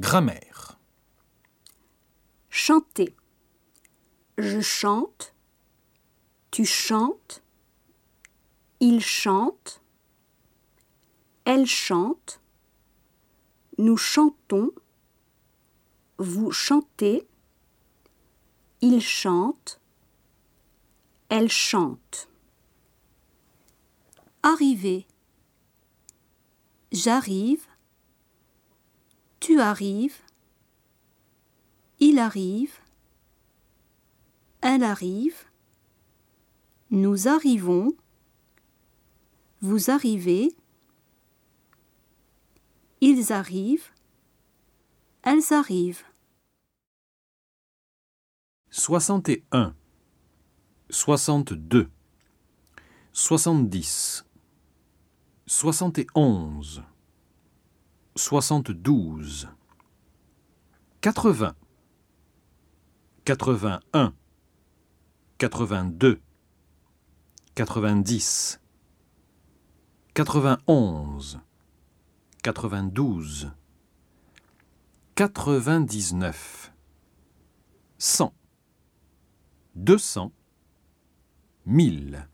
Grammaire. Chanter. Je chante. Tu chantes. Il chante. Elle chante. Nous chantons. Vous chantez. Il chante. Elle chante. Arriver. J'arrive. Tu. Il arrive. Elle arrive. Nous arrivons. Vous arrivez. Ils arrivent. Elles arrivent. 61, 62, 70, 71, 72, 80, 81, 82, 90, 91, 92, 99, 100, 200, 1000.